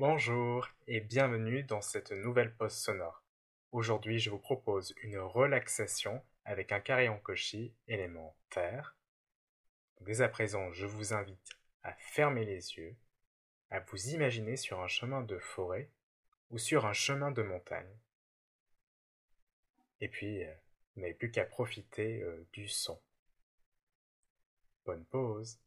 Bonjour et bienvenue dans cette nouvelle pause sonore. Aujourd'hui, je vous propose une relaxation avec un carillon cauchy élément terre. Dès à présent, je vous invite à fermer les yeux, à vous imaginer sur un chemin de forêt ou sur un chemin de montagne. Et puis, euh, vous n'avez plus qu'à profiter euh, du son. Bonne pause.